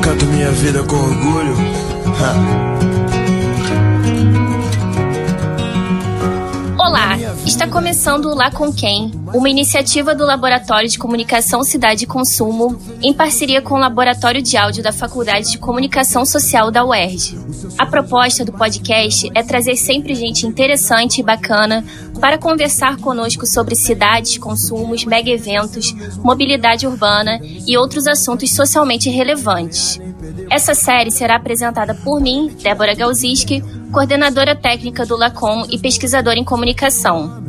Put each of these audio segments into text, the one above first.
Canto minha vida com orgulho. Ha. Olá, começando o Lá com Quem, uma iniciativa do Laboratório de Comunicação Cidade e Consumo, em parceria com o Laboratório de Áudio da Faculdade de Comunicação Social da UERJ. A proposta do podcast é trazer sempre gente interessante e bacana para conversar conosco sobre cidades, consumos, mega eventos, mobilidade urbana e outros assuntos socialmente relevantes. Essa série será apresentada por mim, Débora Galziski, coordenadora técnica do LACOM e pesquisadora em comunicação.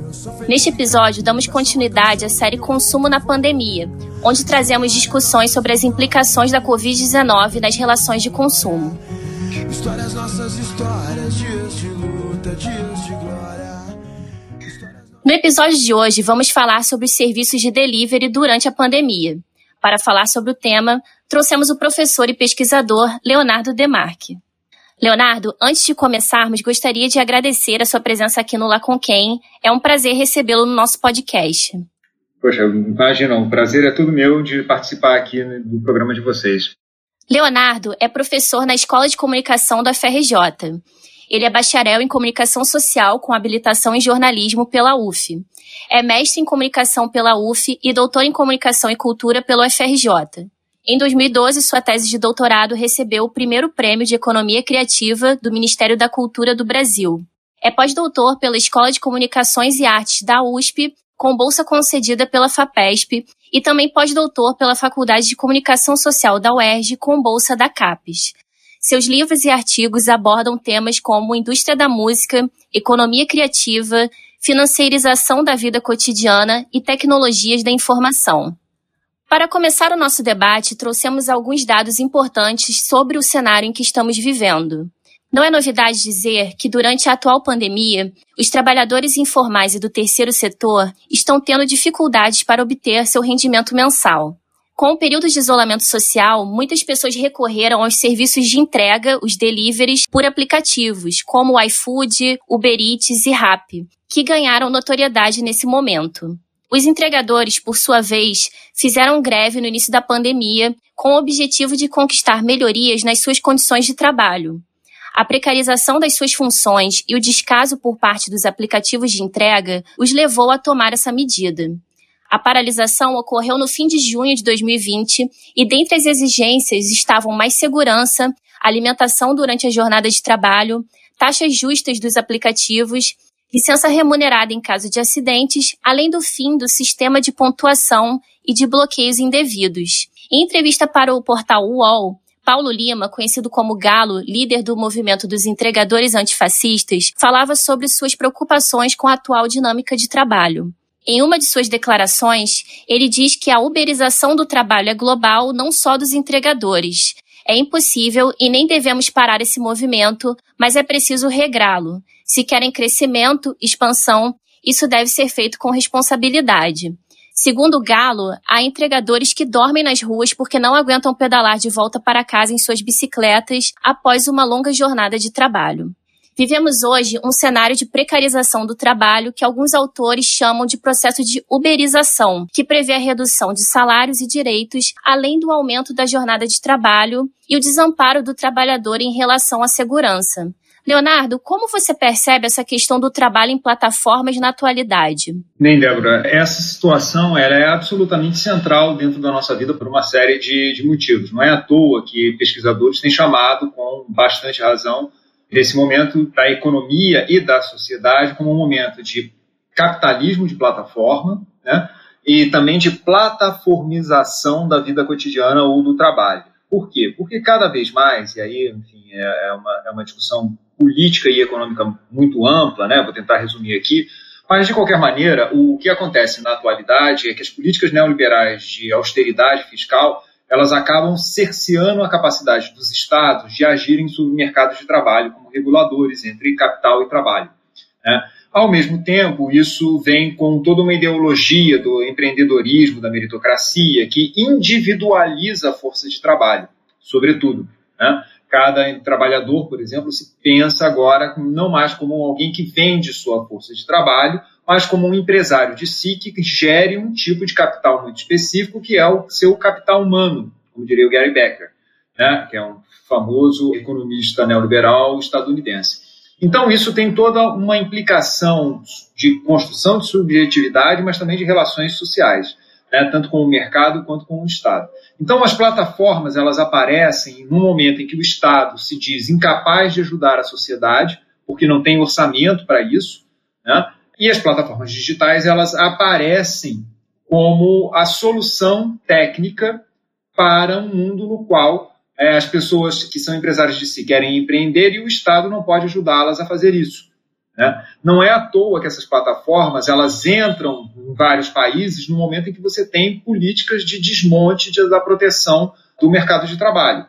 Neste episódio, damos continuidade à série Consumo na Pandemia, onde trazemos discussões sobre as implicações da Covid-19 nas relações de consumo. Histórias nossas histórias, dias de luta, dias de glória. No episódio de hoje, vamos falar sobre os serviços de delivery durante a pandemia. Para falar sobre o tema, trouxemos o professor e pesquisador Leonardo Demarque. Leonardo, antes de começarmos, gostaria de agradecer a sua presença aqui no Lá Com Quem. É um prazer recebê-lo no nosso podcast. Poxa, imagina, o prazer é tudo meu de participar aqui do programa de vocês. Leonardo é professor na Escola de Comunicação da FRJ. Ele é bacharel em Comunicação Social com habilitação em Jornalismo pela UF. É mestre em Comunicação pela UF e doutor em Comunicação e Cultura pelo FRJ. Em 2012, sua tese de doutorado recebeu o primeiro prêmio de Economia Criativa do Ministério da Cultura do Brasil. É pós-doutor pela Escola de Comunicações e Artes da USP, com bolsa concedida pela FAPESP, e também pós-doutor pela Faculdade de Comunicação Social da UERJ, com bolsa da CAPES. Seus livros e artigos abordam temas como indústria da música, economia criativa, financeirização da vida cotidiana e tecnologias da informação. Para começar o nosso debate, trouxemos alguns dados importantes sobre o cenário em que estamos vivendo. Não é novidade dizer que, durante a atual pandemia, os trabalhadores informais e do terceiro setor estão tendo dificuldades para obter seu rendimento mensal. Com o período de isolamento social, muitas pessoas recorreram aos serviços de entrega, os deliveries, por aplicativos, como o iFood, Uber Eats e Rappi, que ganharam notoriedade nesse momento. Os entregadores, por sua vez, fizeram greve no início da pandemia com o objetivo de conquistar melhorias nas suas condições de trabalho. A precarização das suas funções e o descaso por parte dos aplicativos de entrega os levou a tomar essa medida. A paralisação ocorreu no fim de junho de 2020 e dentre as exigências estavam mais segurança, alimentação durante a jornada de trabalho, taxas justas dos aplicativos licença remunerada em caso de acidentes, além do fim do sistema de pontuação e de bloqueios indevidos. Em entrevista para o portal UOL, Paulo Lima, conhecido como Galo, líder do movimento dos entregadores antifascistas, falava sobre suas preocupações com a atual dinâmica de trabalho. Em uma de suas declarações, ele diz que a uberização do trabalho é global não só dos entregadores. É impossível e nem devemos parar esse movimento, mas é preciso regrá-lo. Se querem crescimento, expansão, isso deve ser feito com responsabilidade. Segundo Galo, há entregadores que dormem nas ruas porque não aguentam pedalar de volta para casa em suas bicicletas após uma longa jornada de trabalho. Vivemos hoje um cenário de precarização do trabalho que alguns autores chamam de processo de uberização, que prevê a redução de salários e direitos, além do aumento da jornada de trabalho e o desamparo do trabalhador em relação à segurança. Leonardo, como você percebe essa questão do trabalho em plataformas na atualidade? Bem, Débora, essa situação ela é absolutamente central dentro da nossa vida por uma série de, de motivos. Não é à toa que pesquisadores têm chamado, com bastante razão, esse momento da economia e da sociedade como um momento de capitalismo de plataforma, né? e também de plataformização da vida cotidiana ou do trabalho. Por quê? Porque cada vez mais, e aí, enfim, é, é uma, é uma discussão política e econômica muito ampla, né? vou tentar resumir aqui, mas, de qualquer maneira, o que acontece na atualidade é que as políticas neoliberais de austeridade fiscal elas acabam cerceando a capacidade dos estados de agirem sobre mercados de trabalho como reguladores entre capital e trabalho. Né? Ao mesmo tempo, isso vem com toda uma ideologia do empreendedorismo, da meritocracia, que individualiza a força de trabalho, sobretudo. Né? Cada trabalhador, por exemplo, se pensa agora não mais como alguém que vende sua força de trabalho, mas como um empresário de si que gere um tipo de capital muito específico, que é o seu capital humano, como diria o Gary Becker, né, que é um famoso economista neoliberal estadunidense. Então, isso tem toda uma implicação de construção de subjetividade, mas também de relações sociais, né, tanto com o mercado quanto com o Estado. Então, as plataformas elas aparecem no momento em que o Estado se diz incapaz de ajudar a sociedade, porque não tem orçamento para isso, né, e as plataformas digitais elas aparecem como a solução técnica para um mundo no qual é, as pessoas que são empresários de si querem empreender e o Estado não pode ajudá-las a fazer isso. Né? Não é à toa que essas plataformas elas entram em vários países no momento em que você tem políticas de desmonte de, da proteção do mercado de trabalho.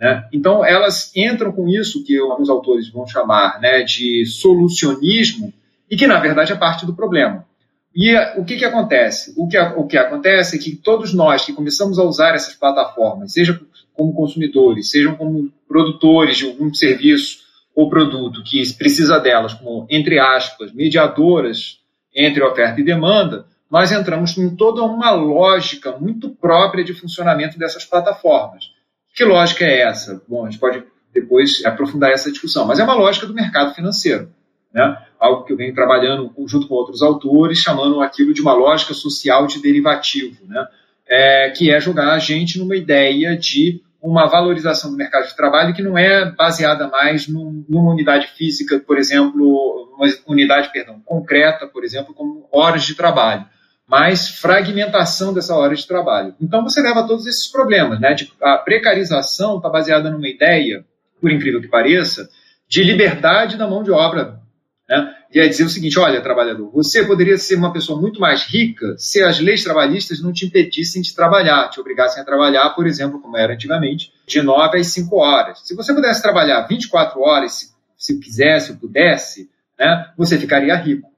Né? Então, elas entram com isso que alguns autores vão chamar né, de solucionismo e que, na verdade, é parte do problema. E o que, que acontece? O que, o que acontece é que todos nós que começamos a usar essas plataformas, seja como consumidores, sejam como produtores de algum serviço ou produto que precisa delas, como, entre aspas, mediadoras entre oferta e demanda, nós entramos em toda uma lógica muito própria de funcionamento dessas plataformas. Que lógica é essa? Bom, a gente pode depois aprofundar essa discussão, mas é uma lógica do mercado financeiro. Né? Algo que eu venho trabalhando junto com outros autores, chamando aquilo de uma lógica social de derivativo, né? É, que é jogar a gente numa ideia de uma valorização do mercado de trabalho que não é baseada mais num, numa unidade física, por exemplo, uma unidade, perdão, concreta, por exemplo, como horas de trabalho, mas fragmentação dessa hora de trabalho. Então você leva todos esses problemas, né? De, a precarização está baseada numa ideia, por incrível que pareça, de liberdade da mão de obra né? E aí dizer o seguinte: olha, trabalhador, você poderia ser uma pessoa muito mais rica se as leis trabalhistas não te impedissem de trabalhar, te obrigassem a trabalhar, por exemplo, como era antigamente, de 9 às 5 horas. Se você pudesse trabalhar 24 horas, se, se quisesse ou pudesse, né, você ficaria rico.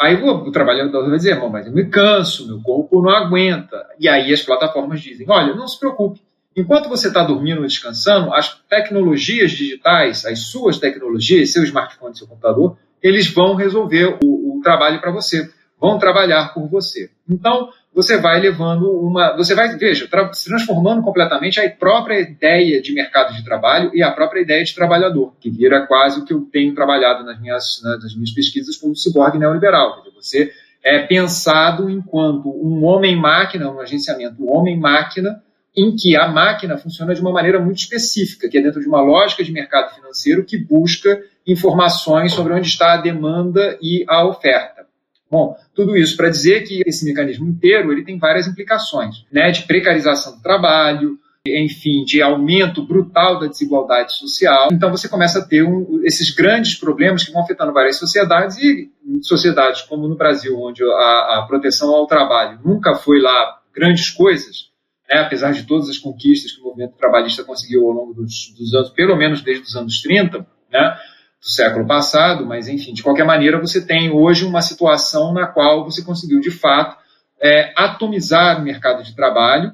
Aí o, trabalhador vai dizer, mas eu me canso, meu corpo não aguenta. E aí as plataformas dizem, olha, não se preocupe, Enquanto você está dormindo ou descansando, as tecnologias digitais, as suas tecnologias, seu smartphone, seu computador, eles vão resolver o, o trabalho para você, vão trabalhar por você. Então, você vai levando uma. Você vai, veja, tra se transformando completamente a própria ideia de mercado de trabalho e a própria ideia de trabalhador, que vira quase o que eu tenho trabalhado nas minhas, nas minhas pesquisas como ciborgue neoliberal. Você é pensado enquanto um homem-máquina, um agenciamento homem-máquina, em que a máquina funciona de uma maneira muito específica, que é dentro de uma lógica de mercado financeiro que busca informações sobre onde está a demanda e a oferta. Bom, tudo isso para dizer que esse mecanismo inteiro ele tem várias implicações, né, de precarização do trabalho, enfim, de aumento brutal da desigualdade social. Então você começa a ter um, esses grandes problemas que vão afetando várias sociedades e sociedades como no Brasil, onde a, a proteção ao trabalho nunca foi lá grandes coisas, né, apesar de todas as conquistas que o movimento trabalhista conseguiu ao longo dos, dos anos, pelo menos desde os anos 30, né, do século passado, mas enfim, de qualquer maneira, você tem hoje uma situação na qual você conseguiu, de fato, é, atomizar o mercado de trabalho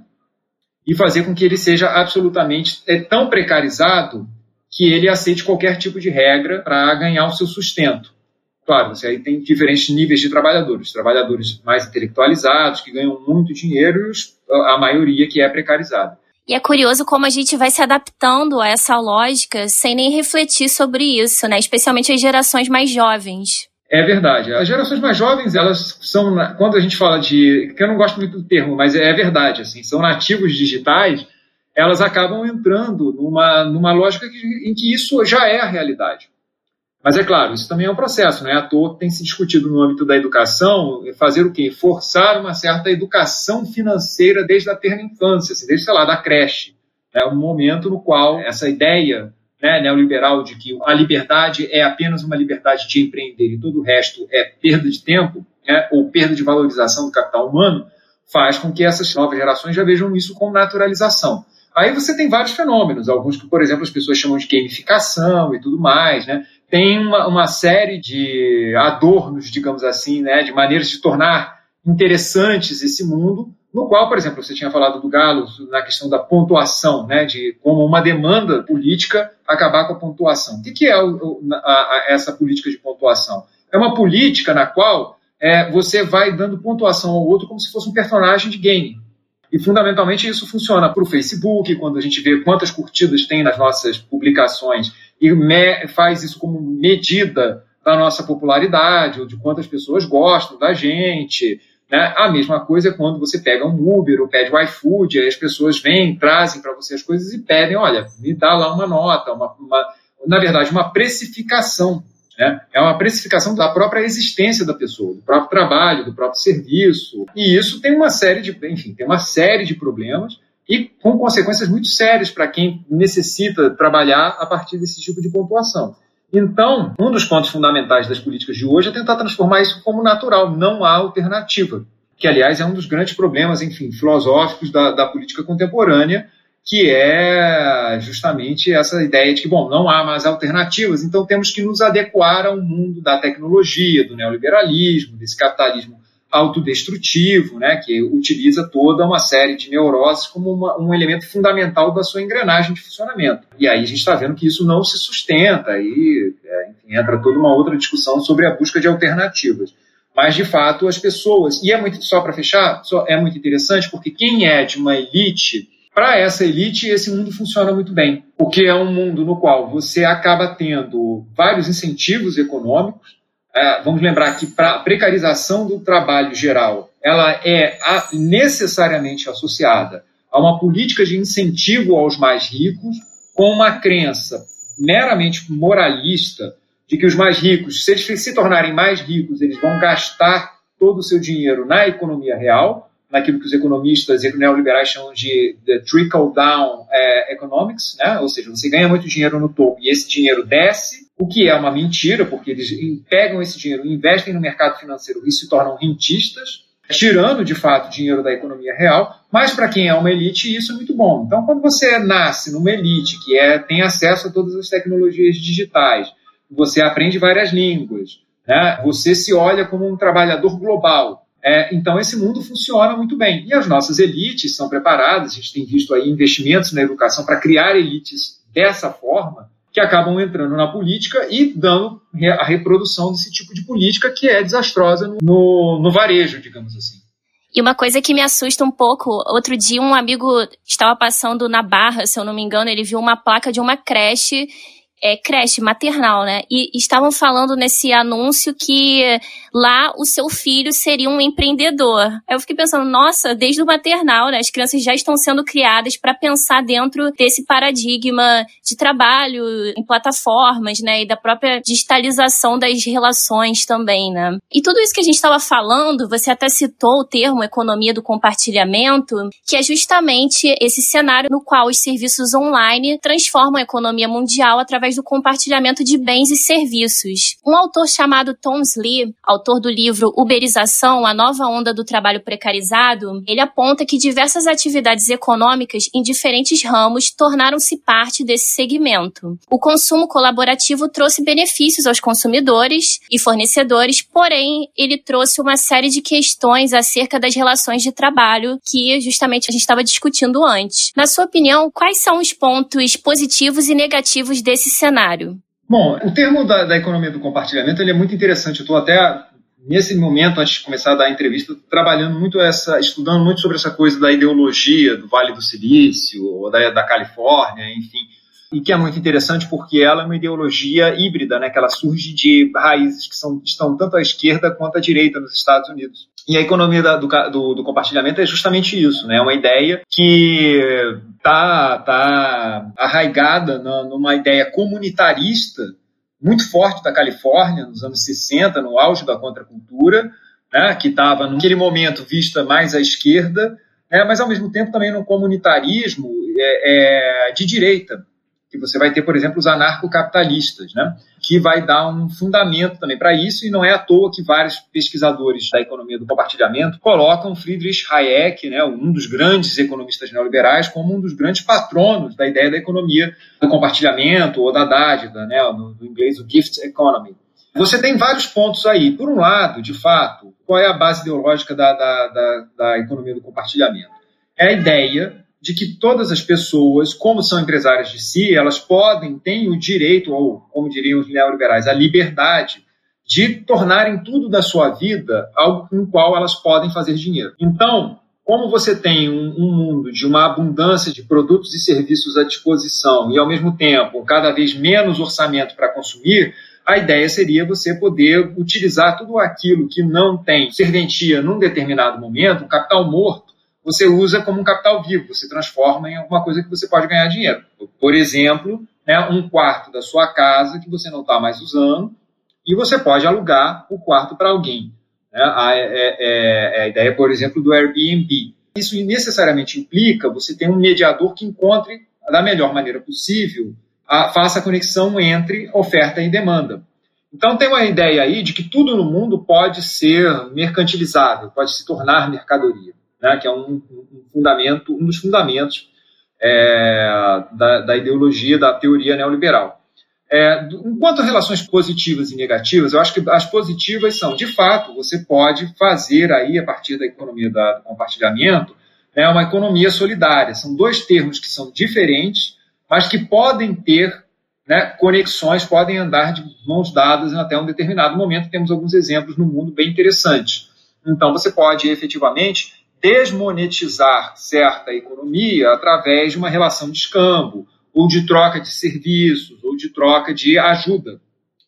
e fazer com que ele seja absolutamente é, tão precarizado que ele aceite qualquer tipo de regra para ganhar o seu sustento. Claro, você aí tem diferentes níveis de trabalhadores. Trabalhadores mais intelectualizados, que ganham muito dinheiro, e a maioria que é precarizada. E é curioso como a gente vai se adaptando a essa lógica sem nem refletir sobre isso, né? Especialmente as gerações mais jovens. É verdade. As gerações mais jovens, elas são, quando a gente fala de, que eu não gosto muito do termo, mas é verdade, assim, são nativos digitais, elas acabam entrando numa, numa lógica em que isso já é a realidade. Mas é claro, isso também é um processo, não é à toa que tem se discutido no âmbito da educação fazer o quê? Forçar uma certa educação financeira desde a terna infância, assim, desde, sei lá, da creche. É um momento no qual essa ideia né, neoliberal de que a liberdade é apenas uma liberdade de empreender e todo o resto é perda de tempo né, ou perda de valorização do capital humano, faz com que essas novas gerações já vejam isso com naturalização. Aí você tem vários fenômenos, alguns que, por exemplo, as pessoas chamam de gamificação e tudo mais, né? Tem uma, uma série de adornos, digamos assim, né, de maneiras de tornar interessantes esse mundo, no qual, por exemplo, você tinha falado do Galo na questão da pontuação, né, de como uma demanda política acabar com a pontuação. O que, é o, a, a, essa política de pontuação? É uma política na qual é, você vai dando pontuação ao outro como se fosse um personagem de game. E fundamentalmente isso funciona para o Facebook, quando a gente vê quantas curtidas tem nas nossas publicações e faz isso como medida da nossa popularidade ou de quantas pessoas gostam da gente. Né? A mesma coisa é quando você pega um Uber ou pede o iFood, aí as pessoas vêm, trazem para você as coisas e pedem, olha, me dá lá uma nota, uma, uma na verdade, uma precificação. Né? É uma precificação da própria existência da pessoa, do próprio trabalho, do próprio serviço. E isso tem uma série de, enfim, tem uma série de problemas e com consequências muito sérias para quem necessita trabalhar a partir desse tipo de pontuação. Então, um dos pontos fundamentais das políticas de hoje é tentar transformar isso como natural, não há alternativa, que, aliás, é um dos grandes problemas, enfim, filosóficos da, da política contemporânea, que é justamente essa ideia de que, bom, não há mais alternativas, então temos que nos adequar ao mundo da tecnologia, do neoliberalismo, desse capitalismo autodestrutivo, né, que utiliza toda uma série de neuroses como uma, um elemento fundamental da sua engrenagem de funcionamento. E aí a gente está vendo que isso não se sustenta e é, enfim, entra toda uma outra discussão sobre a busca de alternativas. Mas, de fato, as pessoas, e é muito, só para fechar, só, é muito interessante porque quem é de uma elite para essa elite, esse mundo funciona muito bem, porque é um mundo no qual você acaba tendo vários incentivos econômicos. É, vamos lembrar que a precarização do trabalho geral, ela é a, necessariamente associada a uma política de incentivo aos mais ricos, com uma crença meramente moralista de que os mais ricos, se eles se tornarem mais ricos, eles vão gastar todo o seu dinheiro na economia real, naquilo que os economistas neoliberais chamam de trickle-down é, economics, né? ou seja, você ganha muito dinheiro no topo e esse dinheiro desce, o que é uma mentira, porque eles pegam esse dinheiro, investem no mercado financeiro e se tornam rentistas, tirando de fato dinheiro da economia real, mas para quem é uma elite isso é muito bom. Então, quando você nasce numa elite que é, tem acesso a todas as tecnologias digitais, você aprende várias línguas, né? você se olha como um trabalhador global, é, então, esse mundo funciona muito bem. E as nossas elites são preparadas, a gente tem visto aí investimentos na educação para criar elites dessa forma, que acabam entrando na política e dando a reprodução desse tipo de política que é desastrosa no, no varejo, digamos assim. E uma coisa que me assusta um pouco, outro dia um amigo estava passando na Barra, se eu não me engano, ele viu uma placa de uma creche é, creche maternal, né? E estavam falando nesse anúncio que lá o seu filho seria um empreendedor. Aí eu fiquei pensando, nossa, desde o maternal, né? As crianças já estão sendo criadas para pensar dentro desse paradigma de trabalho em plataformas, né? E da própria digitalização das relações também, né? E tudo isso que a gente estava falando, você até citou o termo economia do compartilhamento, que é justamente esse cenário no qual os serviços online transformam a economia mundial através através do compartilhamento de bens e serviços. Um autor chamado Tom Slee, autor do livro Uberização, a nova onda do trabalho precarizado, ele aponta que diversas atividades econômicas em diferentes ramos tornaram-se parte desse segmento. O consumo colaborativo trouxe benefícios aos consumidores e fornecedores, porém, ele trouxe uma série de questões acerca das relações de trabalho que justamente a gente estava discutindo antes. Na sua opinião, quais são os pontos positivos e negativos desse cenário? Bom, o termo da, da economia do compartilhamento é muito interessante. Eu estou até nesse momento, antes de começar a dar a entrevista, trabalhando muito essa, estudando muito sobre essa coisa da ideologia do Vale do Silício, ou da, da Califórnia, enfim, e que é muito interessante porque ela é uma ideologia híbrida, né, que ela surge de raízes que são, estão tanto à esquerda quanto à direita nos Estados Unidos. E a economia da, do, do, do, compartilhamento é justamente isso, né? É uma ideia que está tá arraigada numa ideia comunitarista muito forte da Califórnia nos anos 60, no auge da contracultura, né? que estava naquele momento vista mais à esquerda, né? mas ao mesmo tempo também no comunitarismo é, é, de direita, que você vai ter, por exemplo, os anarcocapitalistas, né? que vai dar um fundamento também para isso, e não é à toa que vários pesquisadores da economia do compartilhamento colocam Friedrich Hayek, né, um dos grandes economistas neoliberais, como um dos grandes patronos da ideia da economia do compartilhamento ou da dádiva, né, no, no inglês o gift economy. Você tem vários pontos aí. Por um lado, de fato, qual é a base ideológica da, da, da, da economia do compartilhamento? É a ideia de que todas as pessoas, como são empresárias de si, elas podem, têm o direito, ou como diriam os neoliberais, a liberdade de tornarem tudo da sua vida algo com o qual elas podem fazer dinheiro. Então, como você tem um, um, mundo de uma abundância de produtos e serviços à disposição e, ao mesmo tempo, cada vez menos orçamento para consumir, a ideia seria você poder utilizar tudo aquilo que não tem serventia num determinado momento, um capital morto, você usa como um capital vivo, você transforma em alguma coisa que você pode ganhar dinheiro. Por exemplo, né, um quarto da sua casa que você não está mais usando, e você pode alugar o quarto para alguém. Né? A, é, é, é, a ideia, por exemplo, do Airbnb. Isso necessariamente implica você ter um mediador que encontre, da melhor maneira possível, a, faça a conexão entre oferta e demanda. Então tem uma ideia aí de que tudo no mundo pode ser mercantilizável, pode se tornar mercadoria, né? que é um, um fundamento, um dos fundamentos é, da, da, ideologia da teoria neoliberal. É, enquanto relações positivas e negativas, eu acho que as positivas são, de fato, você pode fazer aí, a partir da economia da, do compartilhamento, né, uma economia solidária. São dois termos que são diferentes, mas que podem ter né, conexões, podem andar de mãos dadas até um determinado momento. Temos alguns exemplos no mundo bem interessantes. Então, você pode efetivamente desmonetizar certa economia através de uma relação de escambo, ou de troca de serviços, ou de troca de ajuda.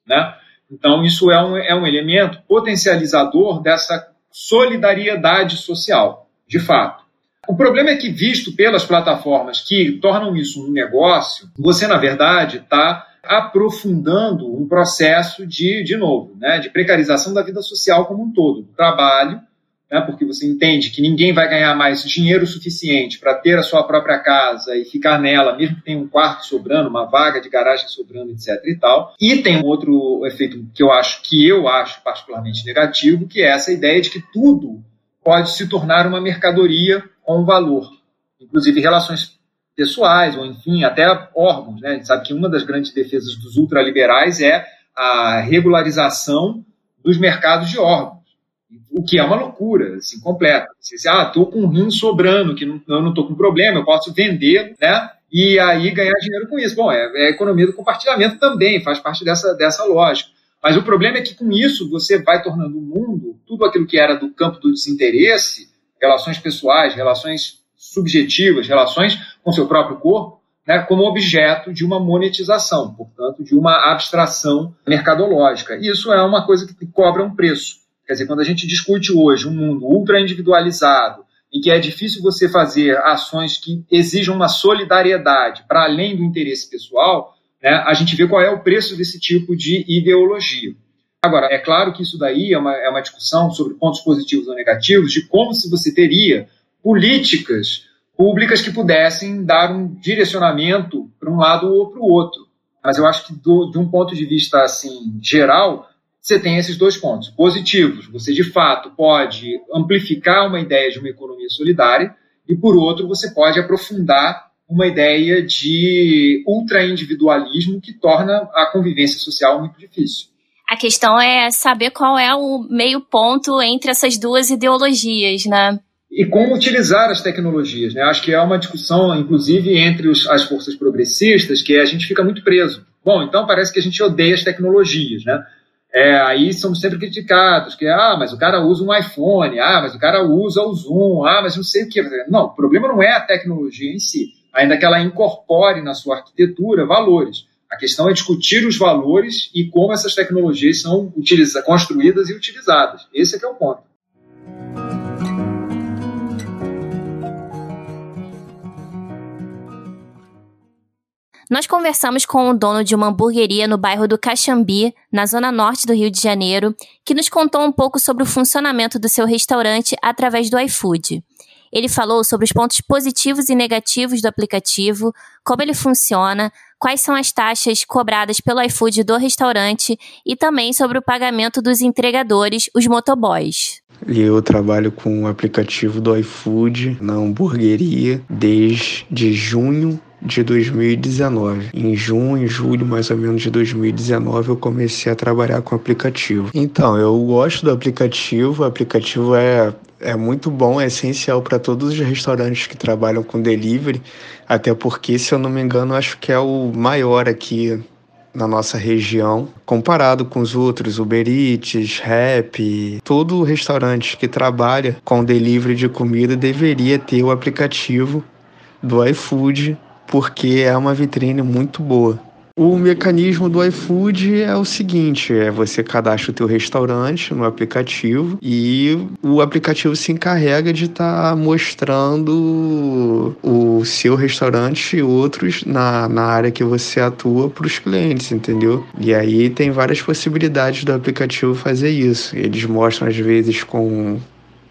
Né? Então, isso é um, é um elemento potencializador dessa solidariedade social, de fato. O problema é que, visto pelas plataformas que tornam isso um negócio, você, na verdade, está aprofundando um processo de, de novo, né, de precarização da vida social como um todo, do trabalho, né, porque você entende que ninguém vai ganhar mais dinheiro suficiente para ter a sua própria casa e ficar nela, mesmo que tenha um quarto sobrando, uma vaga de garagem sobrando, etc. e tal. E tem um outro efeito que eu acho que eu acho particularmente negativo, que é essa ideia de que tudo pode se tornar uma mercadoria com valor, inclusive relações pessoais ou enfim até órgãos, né? A gente sabe que uma das grandes defesas dos ultraliberais é a regularização dos mercados de órgãos o que é uma loucura, assim, completa. Você diz, ah, estou com um rim sobrando, que não, eu não estou com problema, eu posso vender, né? E aí ganhar dinheiro com isso. Bom, é, é economia do compartilhamento também, faz parte dessa, dessa lógica. Mas o problema é que com isso você vai tornando o mundo, tudo aquilo que era do campo do desinteresse, relações pessoais, relações subjetivas, relações com seu próprio corpo, né, como objeto de uma monetização, portanto, de uma abstração mercadológica. Isso é uma coisa que cobra um preço. Quer dizer, quando a gente discute hoje um mundo ultra individualizado, em que é difícil você fazer ações que exijam uma solidariedade para além do interesse pessoal, né, a gente vê qual é o preço desse tipo de ideologia. Agora, é claro que isso daí é uma, é uma discussão sobre pontos positivos ou negativos, de como se você teria políticas públicas que pudessem dar um direcionamento para um lado ou para o outro. Mas eu acho que, do, de um ponto de vista assim geral, você tem esses dois pontos positivos. Você, de fato, pode amplificar uma ideia de uma economia solidária, e, por outro, você pode aprofundar uma ideia de ultra-individualismo que torna a convivência social muito difícil. A questão é saber qual é o meio ponto entre essas duas ideologias, né? E como utilizar as tecnologias, né? Acho que é uma discussão, inclusive, entre os, as forças progressistas, que a gente fica muito preso. Bom, então parece que a gente odeia as tecnologias, né? É, aí somos sempre criticados, que ah, mas o cara usa um iPhone, ah, mas o cara usa o Zoom, ah, mas não sei o que. Não, o problema não é a tecnologia em si, ainda que ela incorpore na sua arquitetura valores. A questão é discutir os valores e como essas tecnologias são construídas e utilizadas. Esse é que é o ponto. Nós conversamos com o dono de uma hamburgueria no bairro do Caxambi, na zona norte do Rio de Janeiro, que nos contou um pouco sobre o funcionamento do seu restaurante através do iFood. Ele falou sobre os pontos positivos e negativos do aplicativo, como ele funciona, quais são as taxas cobradas pelo iFood do restaurante e também sobre o pagamento dos entregadores, os motoboys. Eu trabalho com o aplicativo do iFood na hamburgueria desde junho de 2019. Em junho, julho mais ou menos de 2019, eu comecei a trabalhar com o aplicativo. Então, eu gosto do aplicativo, o aplicativo é, é muito bom, é essencial para todos os restaurantes que trabalham com delivery, até porque, se eu não me engano, acho que é o maior aqui na nossa região, comparado com os outros, Uber Eats, Rap, todo restaurante que trabalha com delivery de comida deveria ter o aplicativo do iFood, porque é uma vitrine muito boa. O mecanismo do iFood é o seguinte: é você cadastra o teu restaurante no aplicativo e o aplicativo se encarrega de estar tá mostrando o seu restaurante e outros na, na área que você atua para os clientes, entendeu? E aí tem várias possibilidades do aplicativo fazer isso. Eles mostram às vezes com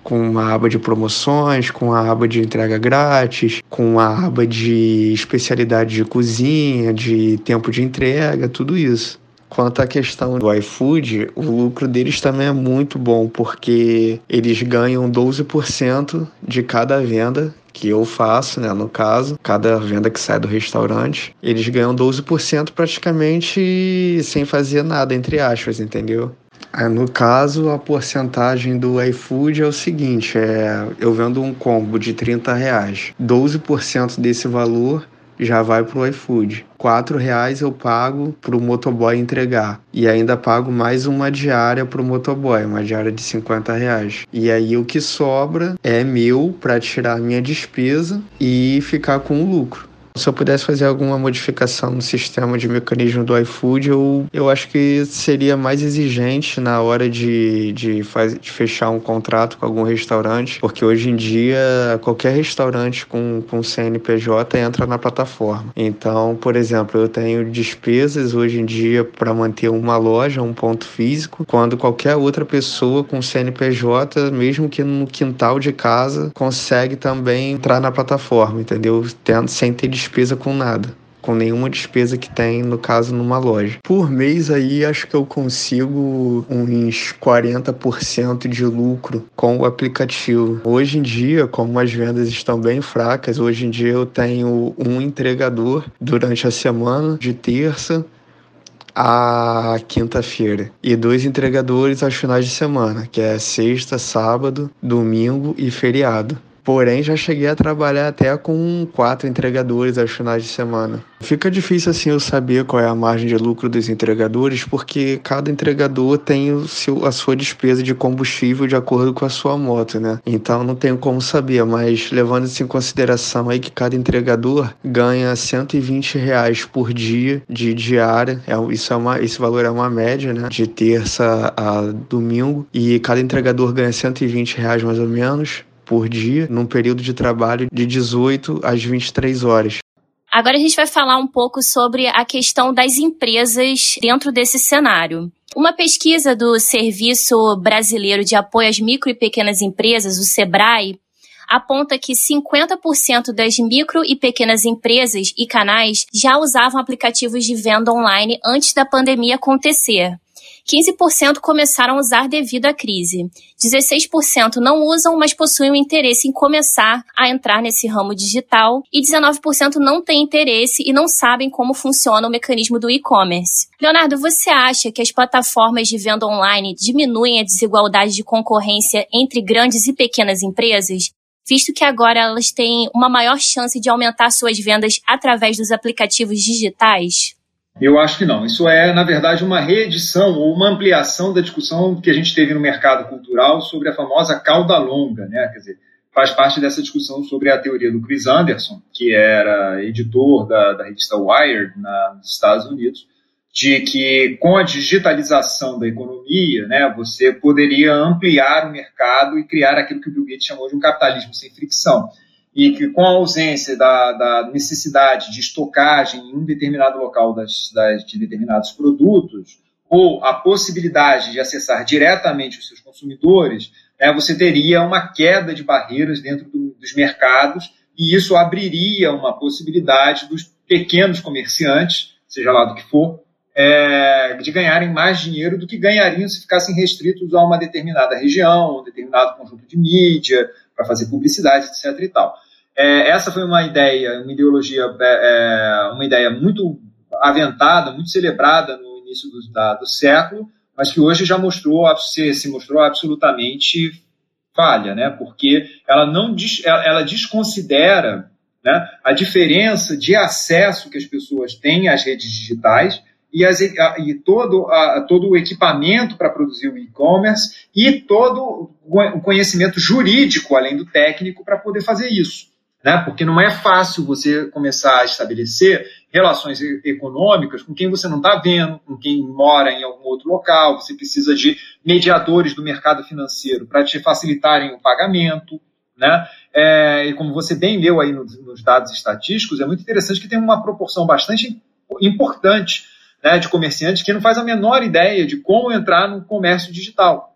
com uma aba de promoções, com a aba de entrega grátis, com a aba de especialidade de cozinha, de tempo de entrega, tudo isso. Quanto à questão do iFood, o lucro deles também é muito bom, porque eles ganham 12% de cada venda que eu faço, né, no caso, cada venda que sai do restaurante, eles ganham 12% praticamente sem fazer nada, entre aspas, entendeu? É, no caso, a porcentagem do iFood é o seguinte: é, eu vendo um combo de 30 reais, 12% desse valor já vai para o iFood. R$ reais eu pago para o motoboy entregar. E ainda pago mais uma diária para o motoboy, uma diária de 50 reais. E aí o que sobra é meu para tirar minha despesa e ficar com o lucro. Se eu pudesse fazer alguma modificação no sistema de mecanismo do iFood, eu, eu acho que seria mais exigente na hora de, de, faz, de fechar um contrato com algum restaurante, porque hoje em dia qualquer restaurante com, com CNPJ entra na plataforma. Então, por exemplo, eu tenho despesas hoje em dia para manter uma loja, um ponto físico, quando qualquer outra pessoa com CNPJ, mesmo que no quintal de casa, consegue também entrar na plataforma, entendeu? Tendo, sem ter despesas despesa com nada com nenhuma despesa que tem, no caso, numa loja. Por mês aí, acho que eu consigo uns 40% de lucro com o aplicativo. Hoje em dia, como as vendas estão bem fracas, hoje em dia eu tenho um entregador durante a semana, de terça a quinta-feira e dois entregadores aos finais de semana, que é sexta, sábado, domingo e feriado. Porém, já cheguei a trabalhar até com quatro entregadores aos finais de semana. Fica difícil assim eu saber qual é a margem de lucro dos entregadores, porque cada entregador tem o seu, a sua despesa de combustível de acordo com a sua moto, né? Então não tenho como saber, mas levando isso em consideração aí que cada entregador ganha 120 reais por dia de diária, é, isso é uma, esse valor é uma média, né? De terça a domingo, e cada entregador ganha 120 reais mais ou menos por dia, num período de trabalho de 18 às 23 horas. Agora a gente vai falar um pouco sobre a questão das empresas dentro desse cenário. Uma pesquisa do Serviço Brasileiro de Apoio às Micro e Pequenas Empresas, o SEBRAE, aponta que 50% das micro e pequenas empresas e canais já usavam aplicativos de venda online antes da pandemia acontecer. 15% começaram a usar devido à crise. 16% não usam, mas possuem o interesse em começar a entrar nesse ramo digital. E 19% não têm interesse e não sabem como funciona o mecanismo do e-commerce. Leonardo, você acha que as plataformas de venda online diminuem a desigualdade de concorrência entre grandes e pequenas empresas? visto que agora elas têm uma maior chance de aumentar suas vendas através dos aplicativos digitais? Eu acho que não. Isso é, na verdade, uma reedição ou uma ampliação da discussão que a gente teve no mercado cultural sobre a famosa cauda longa, né? Quer dizer, faz parte dessa discussão sobre a teoria do Chris Anderson, que era editor da, da revista Wired na, nos Estados Unidos, de que com a digitalização da economia, né, você poderia ampliar o mercado e criar aquilo que o Bill Gates chamou de um capitalismo sem fricção e que com a ausência da, da, necessidade de estocagem em um determinado local das, das, de determinados produtos, ou a possibilidade de acessar diretamente os seus consumidores, né, você teria uma queda de barreiras dentro do, dos mercados e isso abriria uma possibilidade dos pequenos comerciantes, seja lá do que for, é, de ganharem mais dinheiro do que ganhariam se ficassem restritos a uma determinada região, um determinado conjunto de mídia, para fazer publicidade, etc. E tal. É, essa foi uma ideia, uma ideologia, é, é, uma ideia muito aventada, muito celebrada no início do, da, do século, mas que hoje já mostrou se, se mostrou absolutamente falha, né? Porque ela não ela, desconsidera né, a diferença de acesso que as pessoas têm às redes digitais e, as, e todo, a, todo o equipamento para produzir o e-commerce e todo o conhecimento jurídico, além do técnico, para poder fazer isso. Né? Porque não é fácil você começar a estabelecer relações econômicas com quem você não está vendo, com quem mora em algum outro local, você precisa de mediadores do mercado financeiro para te facilitarem o pagamento. Né? É, e como você bem leu aí nos, nos dados estatísticos, é muito interessante que tem uma proporção bastante importante né, de comerciantes que não faz a menor ideia de como entrar no comércio digital.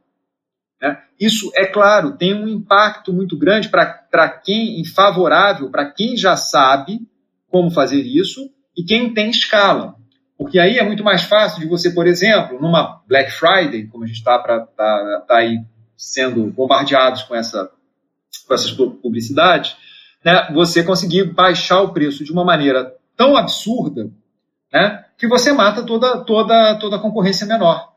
Né? Isso, é claro, tem um impacto muito grande para quem, favorável para quem já sabe como fazer isso e quem tem escala. Porque aí é muito mais fácil de você, por exemplo, numa Black Friday, como a gente está tá, tá aí sendo bombardeados com, essa, com essas publicidades, né, você conseguir baixar o preço de uma maneira tão absurda né, que você mata toda, toda, toda a concorrência menor.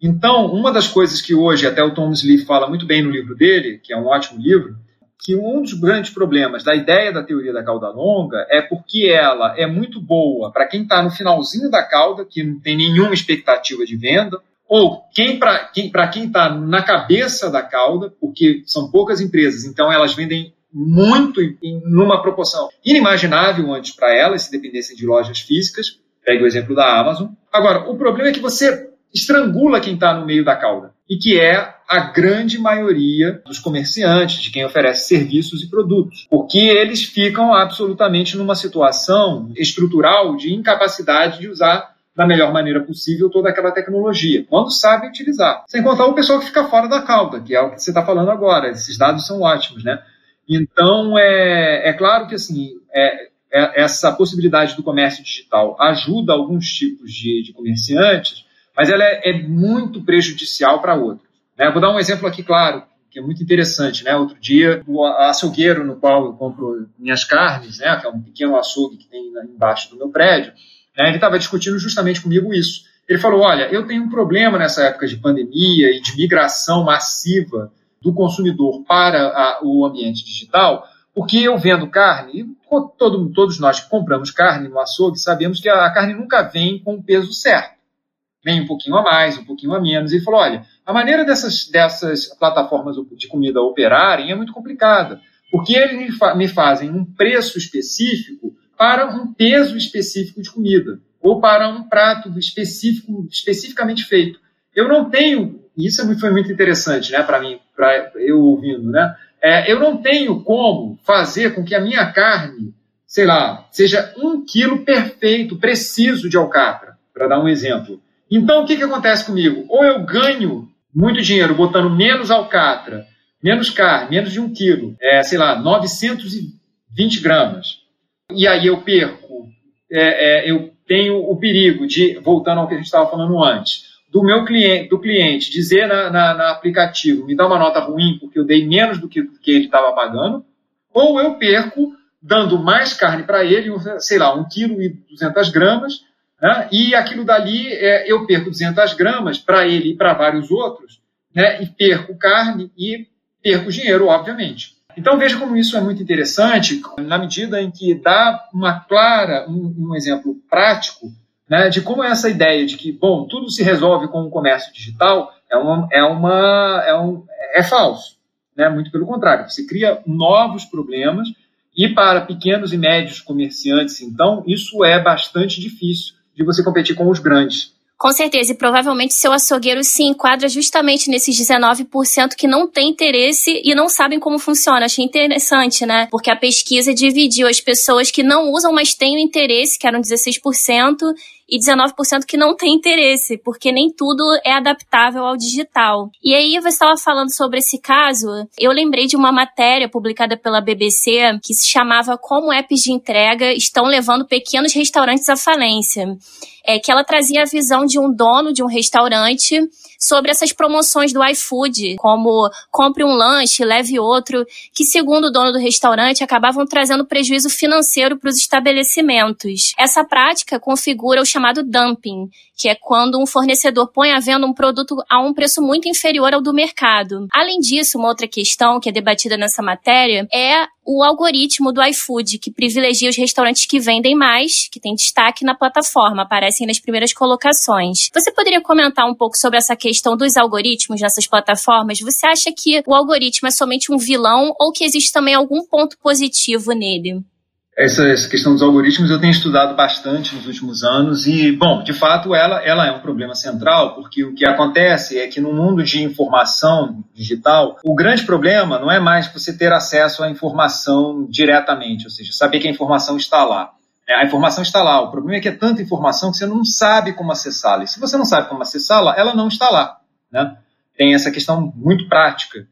Então, uma das coisas que hoje, até o Thomas Lee fala muito bem no livro dele, que é um ótimo livro, que um dos grandes problemas da ideia da teoria da cauda longa é porque ela é muito boa para quem está no finalzinho da cauda, que não tem nenhuma expectativa de venda, ou quem para quem está quem tá na cabeça da cauda, porque são poucas empresas, então elas vendem muito em numa proporção inimaginável antes para elas, se dependessem de lojas físicas. Pegue o exemplo da Amazon. Agora, o problema é que você estrangula quem está no meio da cauda, e que é a grande maioria dos comerciantes, de quem oferece serviços e produtos, porque eles ficam absolutamente numa situação estrutural de incapacidade de usar da melhor maneira possível toda aquela tecnologia, quando sabe utilizar. Sem contar o pessoal que fica fora da cauda, que é o que você está falando agora. Esses dados são ótimos, né? Então, é, é claro que assim, é, essa possibilidade do comércio digital ajuda alguns tipos de, de comerciantes, mas ela é, é muito prejudicial para outros. Né? Vou dar um exemplo aqui claro, que é muito interessante. Né? Outro dia, o açougueiro no qual eu compro minhas carnes, né? que é um pequeno açougue que tem embaixo do meu prédio, né? ele estava discutindo justamente comigo isso. Ele falou: Olha, eu tenho um problema nessa época de pandemia e de migração massiva do consumidor para a, o ambiente digital, porque eu vendo carne, e todo, todos nós que compramos carne no açougue sabemos que a, carne nunca vem com o peso certo vem um pouquinho a mais, um pouquinho a menos. E falou: olha, a maneira dessas, dessas plataformas de comida operarem é muito complicada, porque eles me fazem um preço específico para um peso específico de comida, ou para um prato específico, especificamente feito. Eu não tenho, isso é foi muito interessante né, para mim, para eu ouvindo, né? É, eu não tenho como fazer com que a minha carne, sei lá, seja um quilo perfeito, preciso de alcatra, para dar um exemplo. Então, o que, que acontece comigo? Ou eu ganho muito dinheiro botando menos alcatra, menos carne, menos de um quilo, é, sei lá, 920 gramas. E aí eu perco, é, é, eu tenho o perigo de, voltando ao que a gente estava falando antes, do meu cliente, do cliente dizer na, na, na, aplicativo, me dá uma nota ruim porque eu dei menos do que, que ele estava pagando, ou eu perco dando mais carne para ele, sei lá, 1,2 kg e 200 gramas, né? E aquilo dali, é, eu perco 200 gramas para ele e para vários outros, né? e perco carne e perco dinheiro, obviamente. Então veja como isso é muito interessante, na medida em que dá uma clara, um, um exemplo prático né, de como é essa ideia de que, bom, tudo se resolve com o comércio digital é, uma, é, uma, é, um, é falso. Né? Muito pelo contrário, você cria novos problemas e para pequenos e médios comerciantes, então, isso é bastante difícil de você competir com os grandes. Com certeza, e provavelmente seu açougueiro se enquadra justamente nesses 19% que não tem interesse e não sabem como funciona. Achei interessante, né? Porque a pesquisa dividiu as pessoas que não usam, mas têm o interesse, que eram 16%, e 19% que não tem interesse, porque nem tudo é adaptável ao digital. E aí você estava falando sobre esse caso, eu lembrei de uma matéria publicada pela BBC que se chamava Como apps de entrega estão levando pequenos restaurantes à falência. É, que ela trazia a visão de um dono de um restaurante sobre essas promoções do iFood, como compre um lanche, leve outro, que segundo o dono do restaurante acabavam trazendo prejuízo financeiro para os estabelecimentos. Essa prática configura o chamado dumping, que é quando um fornecedor põe à venda um produto a um preço muito inferior ao do mercado. Além disso, uma outra questão que é debatida nessa matéria é o algoritmo do iFood, que privilegia os restaurantes que vendem mais, que têm destaque na plataforma, aparecem nas primeiras colocações. Você poderia comentar um pouco sobre essa questão dos algoritmos nessas plataformas? Você acha que o algoritmo é somente um vilão ou que existe também algum ponto positivo nele? Essa, essa, questão dos algoritmos eu tenho estudado bastante nos últimos anos e, bom, de fato ela, ela é um problema central, porque o que acontece é que no mundo de informação digital, o grande problema não é mais você ter acesso à informação diretamente, ou seja, saber que a informação está lá. É, a informação está lá, o problema é que é tanta informação que você não sabe como acessá-la. E se você não sabe como acessá-la, ela não está lá. Né? Tem essa questão muito prática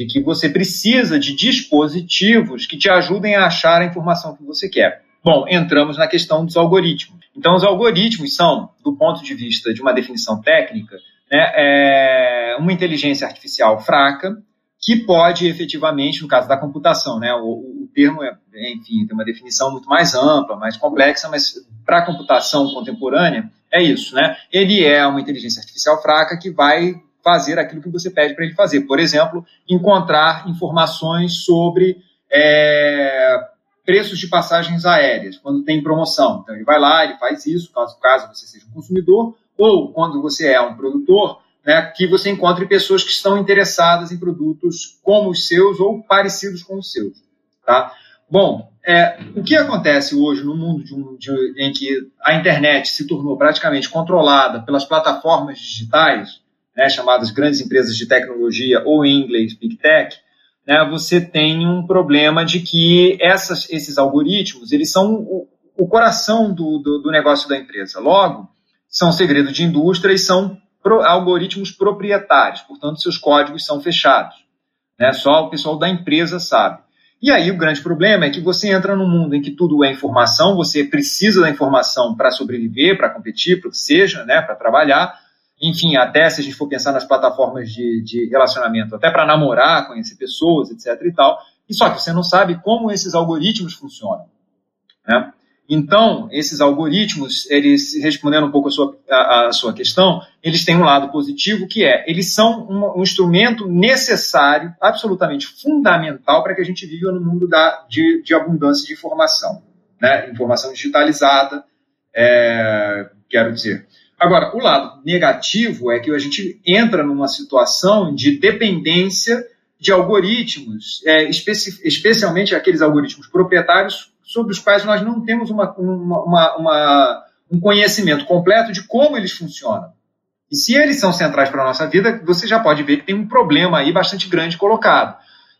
de que você precisa de dispositivos que te ajudem a achar a informação que você quer. Bom, entramos na questão dos algoritmos. Então, os algoritmos são, do ponto de vista de uma definição técnica, né, é uma inteligência artificial fraca que pode efetivamente, no caso da computação, né, o, o termo é, enfim, tem uma definição muito mais ampla, mais complexa, mas para a computação contemporânea é isso, né? Ele é uma inteligência artificial fraca que vai fazer aquilo que você pede para ele fazer. Por exemplo, encontrar informações sobre é, preços de passagens aéreas, quando tem promoção. Então, ele vai lá, ele faz isso, caso, caso você seja um consumidor, ou quando você é um produtor, né, que você encontre pessoas que estão interessadas em produtos como os seus ou parecidos com os seus. Tá? Bom, é, o que acontece hoje no mundo de um, de, em que a internet se tornou praticamente controlada pelas plataformas digitais, né, chamadas grandes empresas de tecnologia, ou em inglês Big Tech, né, você tem um problema de que essas, esses algoritmos eles são o, o coração do, do, do, negócio da empresa. Logo, são segredo de indústria e são pro, algoritmos proprietários, portanto, seus códigos são fechados. Né, só o pessoal da empresa sabe. E aí o grande problema é que você entra num mundo em que tudo é informação, você precisa da informação para sobreviver, para competir, para o que seja, né, para trabalhar, enfim, até se a gente for pensar nas plataformas de, de relacionamento, até para namorar, conhecer pessoas, etc. e tal. E só que você não sabe como esses algoritmos funcionam. Né? Então, esses algoritmos, eles, respondendo um pouco a sua, a, a sua questão, eles têm um lado positivo que é, eles são um, um instrumento necessário, absolutamente fundamental para que a gente viva no mundo da, de, de abundância de informação. Né? Informação digitalizada, é, quero dizer. Agora, o lado negativo é que a gente entra numa situação de dependência de algoritmos, é, especi especialmente aqueles algoritmos proprietários sobre os quais nós não temos uma, uma, uma, um conhecimento completo de como eles funcionam. E se eles são centrais para a nossa vida, você já pode ver que tem um problema aí bastante grande colocado.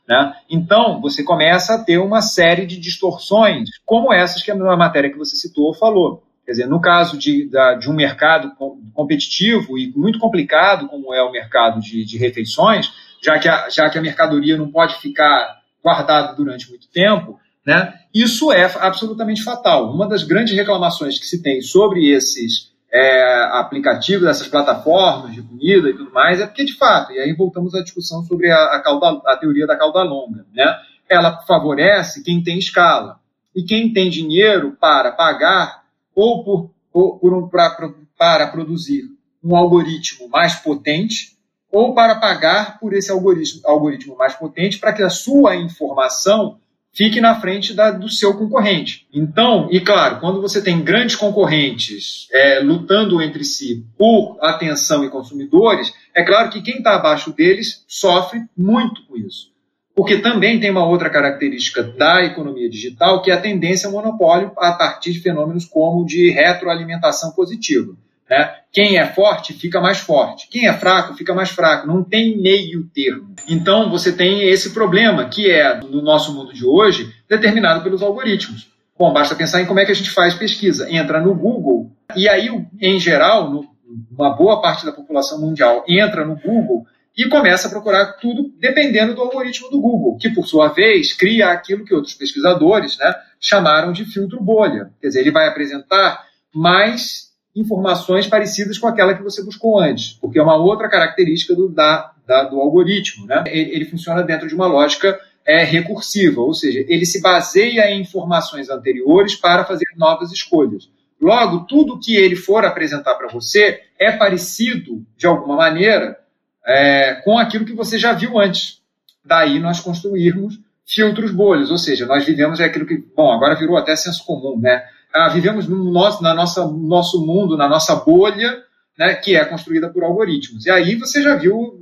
Né? Então, você começa a ter uma série de distorções, como essas que a matéria que você citou falou. Quer dizer, no caso de, de um mercado competitivo e muito complicado, como é o mercado de, de refeições, já que, a, já que a mercadoria não pode ficar guardada durante muito tempo, né, isso é absolutamente fatal. Uma das grandes reclamações que se tem sobre esses é, aplicativos, essas plataformas de comida e tudo mais, é porque, de fato, e aí voltamos à discussão sobre a, a, cauda, a teoria da cauda longa, né, ela favorece quem tem escala. E quem tem dinheiro para pagar ou, por, ou por um, pra, para produzir um algoritmo mais potente, ou para pagar por esse algoritmo, algoritmo mais potente para que a sua informação fique na frente da, do seu concorrente. Então, e claro, quando você tem grandes concorrentes é, lutando entre si por atenção e consumidores, é claro que quem está abaixo deles sofre muito com isso. Porque também tem uma outra característica da economia digital, que é a tendência ao monopólio a partir de fenômenos como de retroalimentação positiva. Né? Quem é forte fica mais forte, quem é fraco fica mais fraco, não tem meio termo. Então você tem esse problema, que é, no nosso mundo de hoje, determinado pelos algoritmos. Bom, basta pensar em como é que a gente faz pesquisa. Entra no Google, e aí, em geral, uma boa parte da população mundial entra no Google e começa a procurar tudo dependendo do algoritmo do Google, que por sua vez cria aquilo que outros pesquisadores né, chamaram de filtro bolha. Quer dizer, ele vai apresentar mais informações parecidas com aquela que você buscou antes, porque é uma outra característica do, da, da, do algoritmo. Né? Ele, ele, funciona dentro de uma lógica é, recursiva, ou seja, ele se baseia em informações anteriores para fazer novas escolhas. Logo, tudo que ele for apresentar para você é parecido, de alguma maneira, é, com aquilo que você já viu antes. Daí nós construirmos filtros bolhas, ou seja, nós vivemos é aquilo que, bom, agora virou até senso comum, né? Ah, vivemos no nosso, na nossa nosso mundo, na nossa bolha, né, que é construída por algoritmos. E aí você já viu,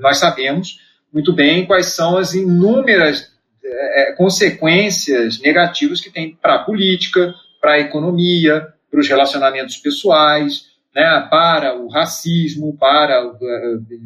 nós sabemos muito bem quais são as inúmeras é, consequências negativas que tem para a política, para a economia, para os relacionamentos pessoais, né, para o racismo, para uh,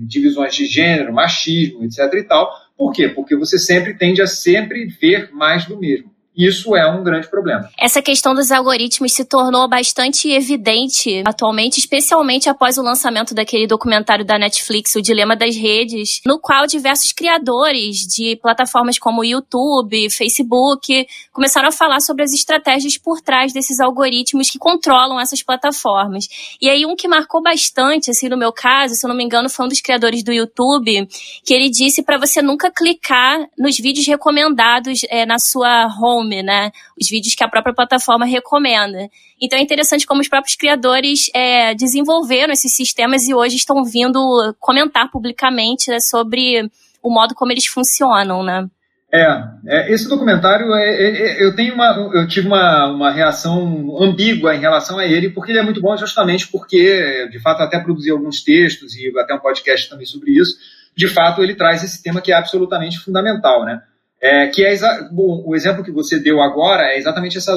divisões de gênero, machismo, etc. e tal. Por quê? Porque você sempre tende a sempre ver mais do mesmo. Isso é um grande problema. Essa questão dos algoritmos se tornou bastante evidente atualmente, especialmente após o lançamento daquele documentário da Netflix, O Dilema das Redes, no qual diversos criadores de plataformas como YouTube, Facebook, começaram a falar sobre as estratégias por trás desses algoritmos que controlam essas plataformas. E aí um que marcou bastante, assim, no meu caso, se eu não me engano, foi um dos criadores do YouTube, que ele disse para você nunca clicar nos vídeos recomendados é, na sua home né? Os vídeos que a própria plataforma recomenda. Então é interessante como os próprios criadores é, desenvolveram esses sistemas e hoje estão vindo comentar publicamente né, sobre o modo como eles funcionam, né? É, é, esse documentário, é, é, é, eu tenho uma, eu tive uma, uma reação ambígua em relação a ele, porque ele é muito bom justamente porque, de fato, até produzi alguns textos e até um podcast também sobre isso. De fato, ele traz esse tema que é absolutamente fundamental, né? É, que é bom, o exemplo que você deu agora é exatamente essa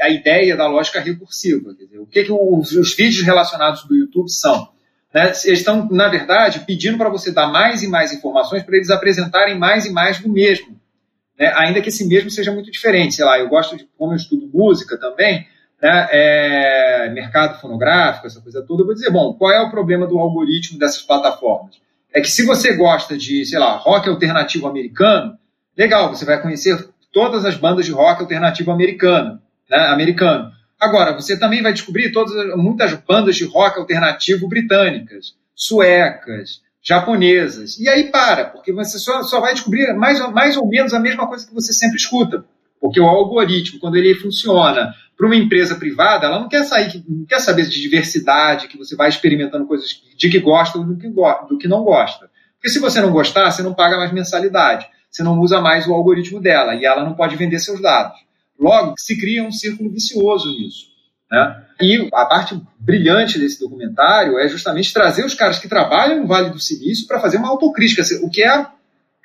a ideia da lógica recursiva. Dizer, o que, que os, os, vídeos relacionados do YouTube são? Né? Eles estão, na verdade, pedindo para você dar mais e mais informações para eles apresentarem mais e mais do mesmo. Né? Ainda que esse mesmo seja muito diferente. Sei lá, eu gosto de, como eu estudo música também, né? é, mercado fonográfico, essa coisa toda, eu vou dizer, bom, qual é o problema do algoritmo dessas plataformas? É que se você gosta de, sei lá, rock alternativo americano, Legal, você vai conhecer todas as bandas de rock alternativo americano, né, americano. Agora, você também vai descobrir todas, muitas bandas de rock alternativo britânicas, suecas, japonesas. E aí para, porque você só, só vai descobrir mais, mais ou menos a mesma coisa que você sempre escuta. Porque o algoritmo, quando ele funciona para uma empresa privada, ela não quer sair, não quer saber de diversidade, que você vai experimentando coisas de que gosta ou do que, do que não gosta. Porque se você não gostar, você não paga mais mensalidade você não usa mais o algoritmo dela e ela não pode vender seus dados. Logo, se cria um círculo vicioso nisso. Né? E a parte brilhante desse documentário é justamente trazer os caras que trabalham no Vale do Silício para fazer uma autocrítica, o que é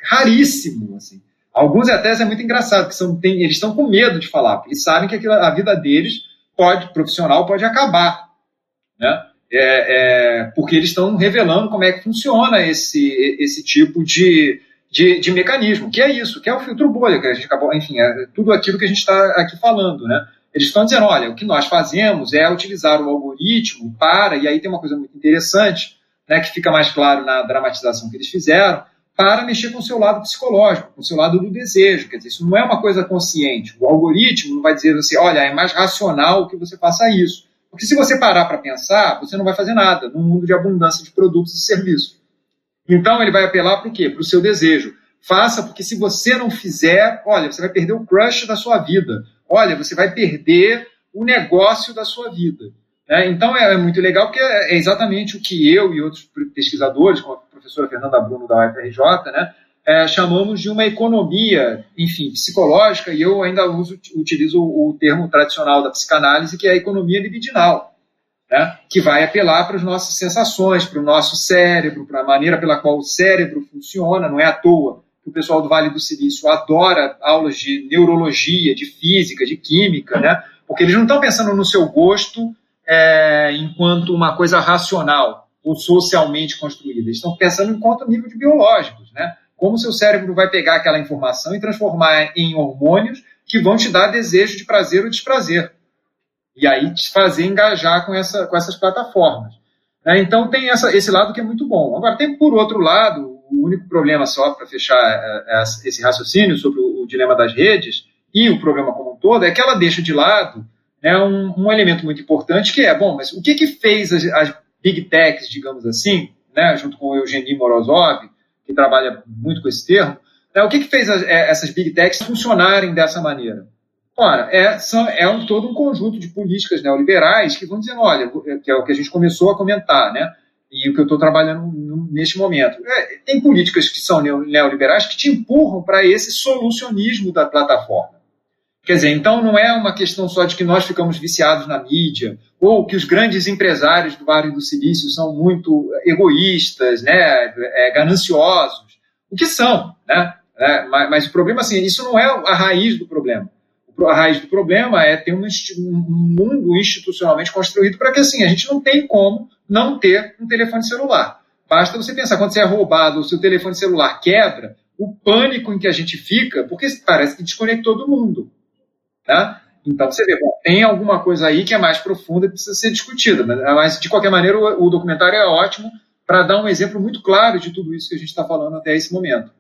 raríssimo. Assim. Alguns até é muito engraçado, que são, tem, eles estão com medo de falar, porque sabem que aquilo, a vida deles pode, profissional pode acabar. Né? É, é, porque eles estão revelando como é que funciona esse, esse tipo de, de, de mecanismo, que é isso, que é o filtro bolha, que a gente acabou, enfim, é tudo aquilo que a gente está aqui falando, né? Eles estão dizendo, olha, o que nós fazemos é utilizar o algoritmo para, e aí tem uma coisa muito interessante, né, que fica mais claro na dramatização que eles fizeram, para mexer com o seu lado psicológico, com o seu lado do desejo. Quer dizer, isso não é uma coisa consciente. O algoritmo não vai dizer assim, olha, é mais racional que você faça isso. Porque se você parar para pensar, você não vai fazer nada num mundo de abundância de produtos e serviços. Então ele vai apelar para o quê? Para o seu desejo. Faça, porque se você não fizer, olha, você vai perder o crush da sua vida. Olha, você vai perder o negócio da sua vida. É, então é, é, muito legal porque é, é, exatamente o que eu e outros pesquisadores, como a professora Fernanda Bruno da UFRJ, né, é, chamamos de uma economia, enfim, psicológica, e eu ainda uso, utilizo o termo tradicional da psicanálise, que é a economia libidinal né, que vai apelar para as nossas sensações, para o nosso cérebro, para a maneira pela qual o cérebro funciona. Não é à toa que o pessoal do Vale do Silício adora aulas de neurologia, de física, de química, né, porque eles não estão pensando no seu gosto é, enquanto uma coisa racional ou socialmente construída. Eles estão pensando enquanto nível de biológicos, né? Como o seu cérebro vai pegar aquela informação e transformar em hormônios que vão te dar desejo de prazer ou desprazer e aí te fazer engajar com, essa, com essas plataformas. Né? Então tem essa, esse lado que é muito bom. Agora tem por outro lado, o único problema só para fechar é, é, esse raciocínio sobre o, o, dilema das redes e o problema como um todo é que ela deixa de lado né, um, um, elemento muito importante que é, bom, mas o que que fez as, as big techs, digamos assim, né, junto com o Eugenie Morozov, que trabalha muito com esse termo, né, o que que fez as, é, essas big techs funcionarem dessa maneira? Ora, é, são, é um, todo um conjunto de políticas neoliberais que vão dizendo, olha, que é o que a gente começou a comentar, né? E o que eu estou trabalhando neste momento. É, tem políticas que são neoliberais que te empurram para esse solucionismo da plataforma. Quer dizer, então não é uma questão só de que nós ficamos viciados na mídia, ou que os grandes empresários do Vale do Silício são muito egoístas, né, é, gananciosos, o que são, né? É, mas, mas, o problema, assim, isso não é a raiz do problema. A raiz do problema é ter um, um mundo institucionalmente construído para que, assim, a gente não tem como não ter um telefone celular. Basta você pensar, quando você é roubado, o seu telefone celular quebra, o pânico em que a gente fica, porque parece que desconectou do mundo. Né? Então você vê, bom, tem alguma coisa aí que é mais profunda e precisa ser discutida. Né? Mas, de qualquer maneira, o, o documentário é ótimo para dar um exemplo muito claro de tudo isso que a gente está falando até esse momento.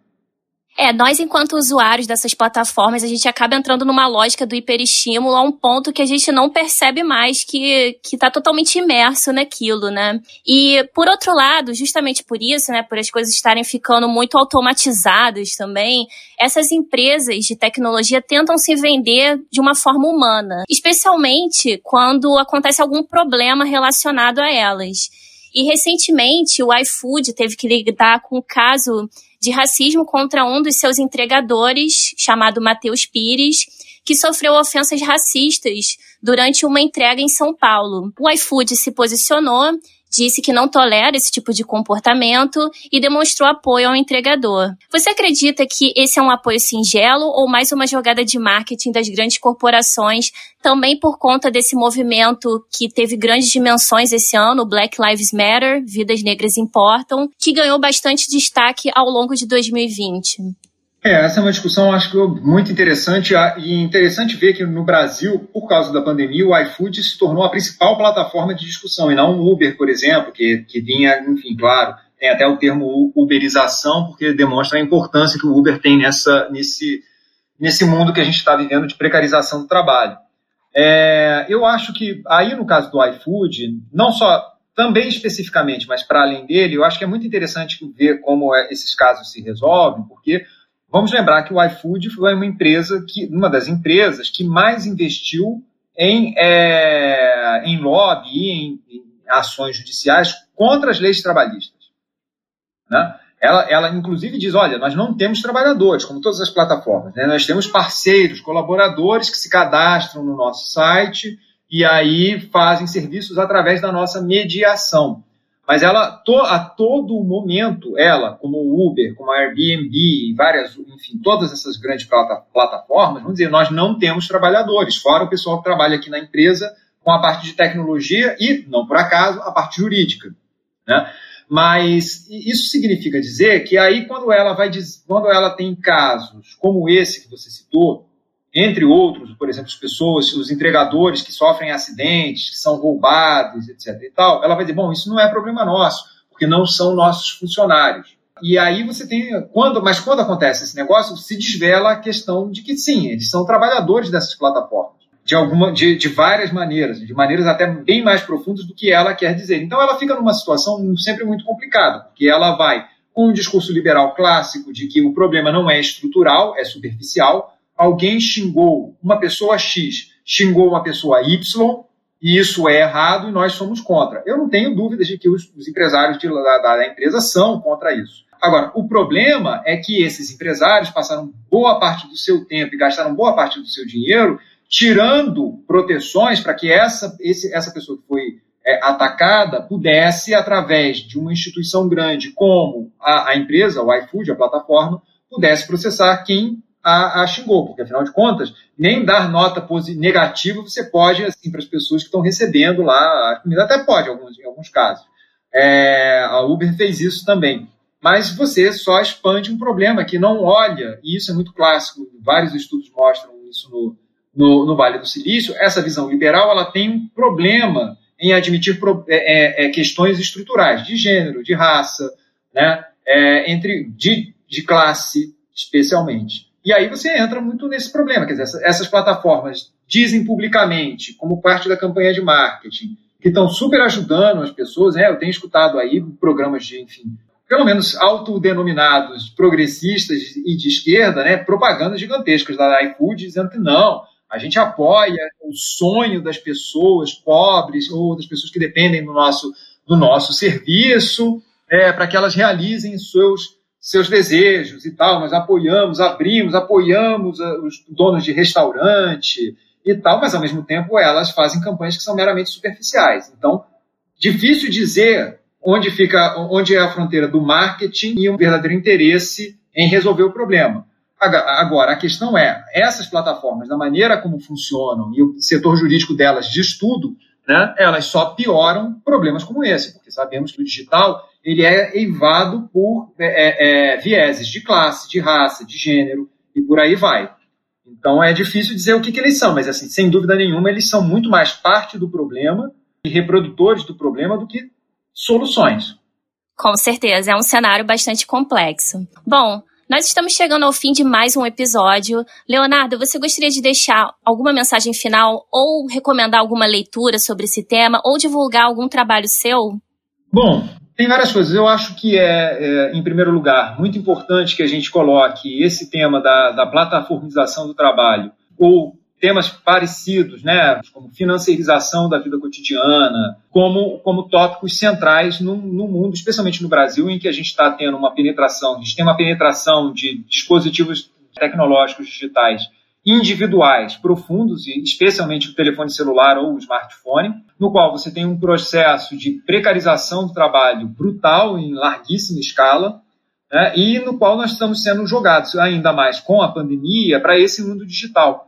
É, nós, enquanto usuários dessas plataformas, a gente acaba entrando numa lógica do hiperestímulo a um ponto que a gente não percebe mais que, que tá totalmente imerso naquilo, né? E, por outro lado, justamente por isso, né, por as coisas estarem ficando muito automatizadas também, essas empresas de tecnologia tentam se vender de uma forma humana, especialmente quando acontece algum problema relacionado a elas. E recentemente o iFood teve que lidar com o caso de racismo contra um dos seus entregadores, chamado Matheus Pires, que sofreu ofensas racistas durante uma entrega em São Paulo. O iFood se posicionou disse que não tolera esse tipo de comportamento e demonstrou apoio ao entregador. Você acredita que esse é um apoio singelo ou mais uma jogada de marketing das grandes corporações, também por conta desse movimento que teve grandes dimensões esse ano, Black Lives Matter, Vidas Negras Importam, que ganhou bastante destaque ao longo de 2020? É, essa é uma discussão, acho que muito interessante e interessante ver que no Brasil, por causa da pandemia, o iFood se tornou a principal plataforma de discussão e não o Uber, por exemplo, que, que vinha, enfim, claro, tem até o termo uberização, porque demonstra a importância que o Uber tem nessa, nesse, nesse mundo que a gente está vivendo de precarização do trabalho. É, eu acho que aí no caso do iFood, não só também especificamente, mas para além dele, eu acho que é muito interessante ver como é, esses casos se resolvem, porque Vamos lembrar que o iFood foi uma empresa que, uma das empresas que mais investiu em, é, em lobby e em, em, ações judiciais contra as leis trabalhistas. Né? Ela, ela, inclusive, diz: olha, nós não temos trabalhadores, como todas as plataformas, né? nós temos parceiros, colaboradores que se cadastram no nosso site e aí fazem serviços através da nossa mediação. Mas ela, a todo momento, ela, como o Uber, como a Airbnb, várias, enfim, todas essas grandes plata, plataformas, vamos dizer, nós não temos trabalhadores, fora o pessoal que trabalha aqui na empresa com a parte de tecnologia e, não por acaso, a parte jurídica. Né? Mas isso significa dizer que aí, quando ela vai quando ela tem casos como esse que você citou, entre outros, por exemplo, as pessoas, os entregadores que sofrem acidentes, que são roubados, etc. e tal, ela vai dizer, bom, isso não é problema nosso, porque não são nossos funcionários. E aí você tem, quando, mas quando acontece esse negócio, se desvela a questão de que sim, eles são trabalhadores dessas plataformas, de alguma, de, de várias maneiras, de maneiras até bem mais profundas do que ela quer dizer. Então ela fica numa situação sempre muito complicada, porque ela vai com um discurso liberal clássico de que o problema não é estrutural, é superficial, alguém xingou uma pessoa X, xingou uma pessoa Y, e isso é errado e nós somos contra. Eu não tenho dúvidas de que os, os empresários de, da, da empresa são contra isso. Agora, o problema é que esses empresários passaram boa parte do seu tempo e gastaram boa parte do seu dinheiro tirando proteções para que essa, esse, essa pessoa que foi é, atacada pudesse, através de uma instituição grande como a, a empresa, o iFood, a plataforma, pudesse processar quem a, a xingou, porque afinal de contas, nem dar nota negativa você pode assim para as pessoas que estão recebendo lá a comida, até pode alguns, em alguns casos. É, a Uber fez isso também. Mas você só expande um problema que não olha, e isso é muito clássico, vários estudos mostram isso no, no, no Vale do Silício, essa visão liberal ela tem um problema em admitir pro, é, é, é questões estruturais de gênero, de raça, né, é, entre de, de classe especialmente. E aí você entra muito nesse problema, quer dizer, essas plataformas dizem publicamente, como parte da campanha de marketing, que estão super ajudando as pessoas, né? Eu tenho escutado aí programas de, enfim, pelo menos autodenominados progressistas e de esquerda, né? Propagandas gigantescas da iFood dizendo que não, A gente apoia o sonho das pessoas pobres ou das pessoas que dependem do nosso, do nosso serviço, é, para que elas realizem seus, seus desejos e tal. Nós apoiamos, abrimos, apoiamos ah, os donos de restaurante e tal, mas ao mesmo tempo elas fazem campanhas que são meramente superficiais. Então, difícil dizer onde fica, onde é a fronteira do marketing e um verdadeiro interesse em resolver o problema. Agora, a questão é, essas plataformas, da maneira como funcionam e o setor jurídico delas de estudo, né, elas só pioram problemas como esse, porque sabemos que o digital ele é eivado por é, é, vieses de classe, de raça, de gênero e por aí vai. Então é difícil dizer o que, que eles são, mas assim, sem dúvida nenhuma, eles são muito mais parte do problema e reprodutores do problema do que soluções. Com certeza, é um cenário bastante complexo. Bom, nós estamos chegando ao fim de mais um episódio. Leonardo, você gostaria de deixar alguma mensagem final ou recomendar alguma leitura sobre esse tema ou divulgar algum trabalho seu? Bom, tem várias coisas. Eu acho que é, é, em primeiro lugar, muito importante que a gente coloque esse tema da, da plataformização do trabalho ou temas parecidos, né, como financiarização da vida cotidiana, como, como tópicos centrais no, no mundo, especialmente no Brasil, em que a gente está tendo uma penetração, a gente tem uma penetração de dispositivos tecnológicos digitais individuais profundos, e especialmente o telefone celular ou o smartphone, no qual você tem um processo de precarização do trabalho brutal em larguíssima escala, né, e no qual nós estamos sendo jogados ainda mais com a pandemia para esse mundo digital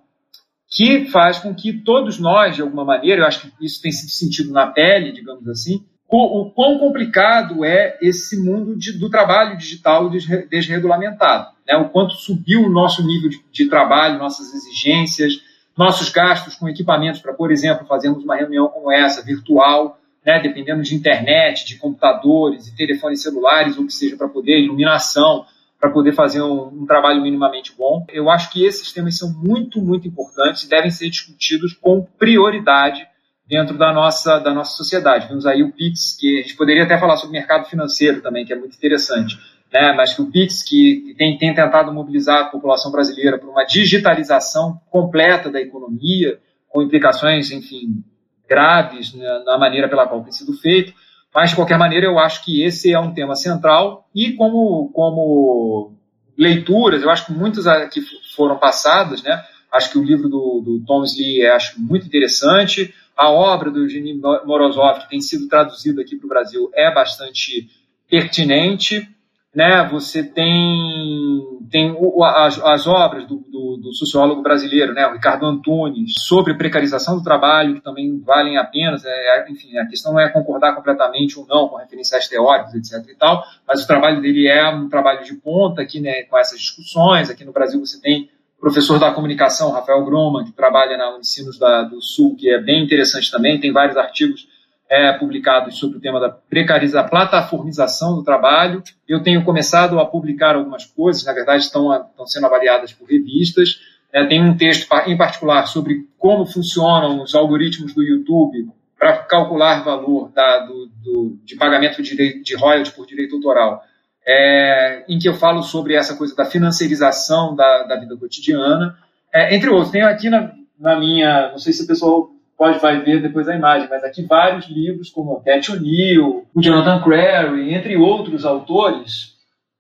que faz com que todos nós, de alguma maneira, eu acho que isso tem sido sentido na pele, digamos assim, o quão complicado é esse mundo de, do trabalho digital desregulamentado. Né? O quanto subiu o nosso nível de, de trabalho, nossas exigências, nossos gastos com equipamentos para, por exemplo, fazermos uma reunião como essa, virtual, né? dependendo de internet, de computadores e telefones celulares, ou que seja, para poder iluminação, para poder fazer um, um, trabalho minimamente bom. Eu acho que esses temas são muito, muito importantes e devem ser discutidos com prioridade dentro da nossa, da nossa sociedade. Vemos aí o PIX, que a gente poderia até falar sobre mercado financeiro também, que é muito interessante, né? mas que o PIX, que tem, tem tentado mobilizar a população brasileira para uma digitalização completa da economia, com implicações, enfim, graves né, na maneira pela qual tem sido feito, mas, de qualquer maneira, eu acho que esse é um tema central e como, como leituras, eu acho que muitas que foram passadas, né? Acho que o livro do, do Thomas Lee é acho, muito interessante. A obra do Eugênio Morozov, que tem sido traduzida aqui para o Brasil, é bastante pertinente né? Você tem, tem as, as obras do, do, do, sociólogo brasileiro, né? O Ricardo Antunes, sobre precarização do trabalho, que também valem a pena. É, é, enfim, a questão não é concordar completamente ou não com referenciais teóricos, etc. e tal, mas o trabalho dele é um trabalho de ponta aqui, né? Com essas discussões. Aqui no Brasil você tem o professor da comunicação, Rafael Groman, que trabalha na Unicinos da, do Sul, que é bem interessante também, tem vários artigos é, publicados sobre o tema da precarização, plataformização do trabalho. Eu tenho começado a publicar algumas coisas, na verdade estão, estão sendo avaliadas por revistas. É, tem um texto em particular sobre como funcionam os algoritmos do YouTube para calcular valor da, do, do, de pagamento de, de royalties por direito autoral, é, em que eu falo sobre essa coisa da financiarização da, da vida cotidiana, é, entre outros. Tenho aqui na, na minha, não sei se o pessoal pode vai ver depois a imagem, mas aqui vários livros como Cat O'Neill, o Jonathan Crary, entre outros autores,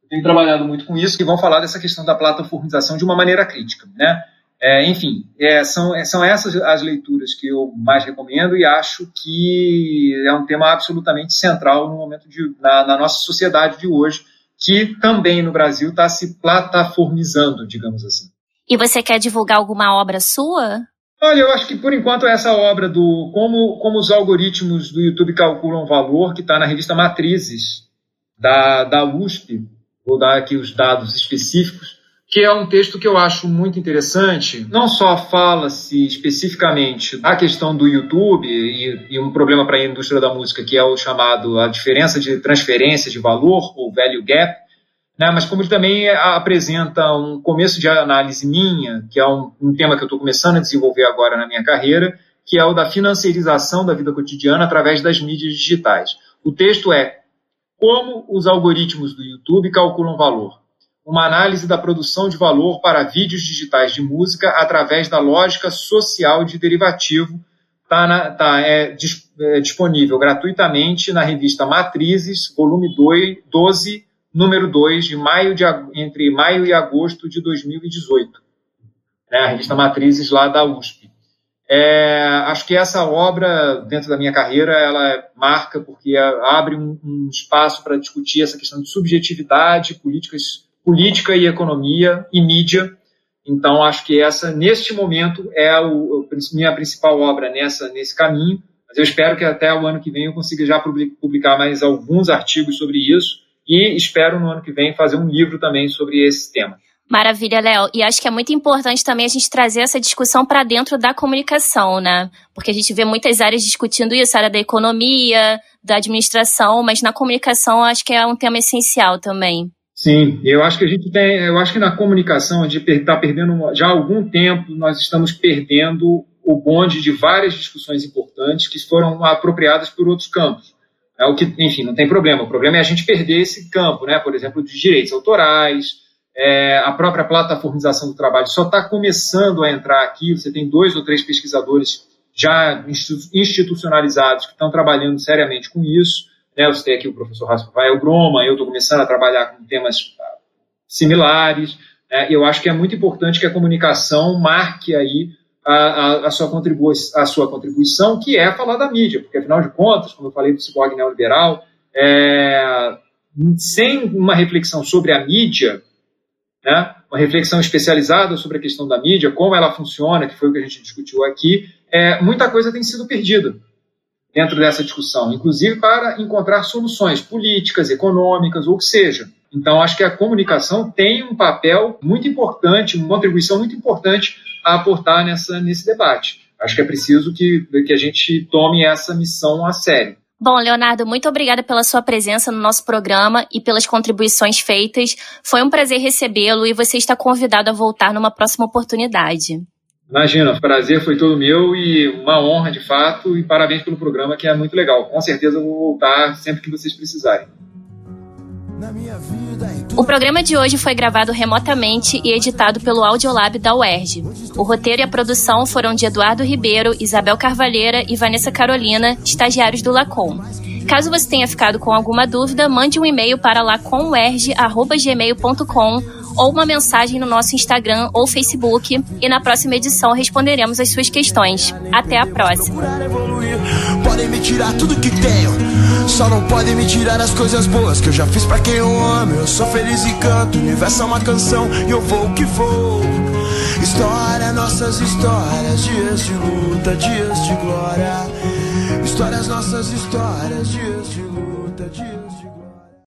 tenho trabalhado muito com isso, que vão falar dessa questão da plataformização de uma maneira crítica, né? É, enfim, é, são, é, são essas as leituras que eu mais recomendo e acho que é um tema absolutamente central no momento de, na, na nossa sociedade de hoje, que também no Brasil está se plataformizando, digamos assim. E você quer divulgar alguma obra sua? Olha, eu acho que por enquanto essa obra do como, como os algoritmos do YouTube calculam valor, que está na revista Matrizes da, da USP, vou dar aqui os dados específicos, que é um texto que eu acho muito interessante. Não só fala-se especificamente da questão do YouTube e, e um problema para a indústria da música, que é o chamado a diferença de transferência de valor, ou value gap, né? mas como ele também apresenta um começo de análise minha, que é um, um tema que eu estou começando a desenvolver agora na minha carreira, que é o da financiarização da vida cotidiana através das mídias digitais. O texto é como os algoritmos do YouTube calculam valor. uma análise da produção de valor para vídeos digitais de música através da lógica social de derivativo. Está tá, é, é, disponível gratuitamente na revista Matrizes, volume 2, 12, número 2, de maio de, entre maio e agosto de 2018. É a revista Matrizes lá da USP. É, acho que essa obra, dentro da minha carreira, ela marca porque abre um, um espaço para discutir essa questão de subjetividade, políticas política e economia e mídia. Então, acho que essa, neste momento, é a minha principal obra nessa, nesse caminho. Mas eu espero que até o ano que vem eu consiga já publicar mais alguns artigos sobre isso e espero no ano que vem fazer um livro também sobre esse tema. Maravilha, Léo. E acho que é muito importante também a gente trazer essa discussão para dentro da comunicação, né? Porque a gente vê muitas áreas discutindo isso, a área da economia, da administração, mas na comunicação acho que é um tema essencial também. Sim, eu acho que a gente tem, eu acho que na comunicação a gente está perdendo já há algum tempo, nós estamos perdendo o bonde de várias discussões importantes que foram apropriadas por outros campos. É o que, enfim, não tem problema. O problema é a gente perder esse campo, né? Por exemplo, de direitos autorais, é, a própria plataformização do trabalho só está começando a entrar aqui. Você tem dois ou três pesquisadores já institucionalizados que estão trabalhando seriamente com isso. Né? Você tem aqui o professor Rafael Groma, eu estou começando a trabalhar com temas ah, similares. Né? Eu acho que é muito importante que a comunicação marque aí a, a, sua a, sua contribuição, que é falar da mídia, porque afinal de contas, como eu falei do ciborgue neoliberal, é, sem uma reflexão sobre a mídia, né, uma reflexão especializada sobre a questão da mídia, como ela funciona, que foi o que a gente discutiu aqui, é, muita coisa tem sido perdida dentro dessa discussão, inclusive para encontrar soluções políticas, econômicas, ou o que seja. Então, acho que a comunicação tem um papel muito importante, uma contribuição muito importante a aportar nessa, nesse debate. Acho que é preciso que, que a gente tome essa missão a sério. Bom, Leonardo, muito obrigada pela sua presença no nosso programa e pelas contribuições feitas. Foi um prazer recebê-lo e você está convidado a voltar numa próxima oportunidade. Imagina, o prazer foi todo meu e uma honra de fato e parabéns pelo programa que é muito legal. Com certeza eu vou voltar sempre que vocês precisarem. O programa de hoje foi gravado remotamente e editado pelo Audiolab da UERJ. O roteiro e a produção foram de Eduardo Ribeiro, Isabel Carvalheira e Vanessa Carolina, estagiários do Lacom. Caso você tenha ficado com alguma dúvida, mande um e-mail para lacomuerj.gmail.com ou uma mensagem no nosso Instagram ou Facebook e na próxima edição responderemos as suas questões. Até a próxima. Só não podem me tirar as coisas boas que eu já fiz para quem eu amo. Eu sou feliz e canto, o universo é uma canção e eu vou que vou. História, nossas histórias, dias de luta, dias de glória. Histórias, nossas histórias, dias de luta,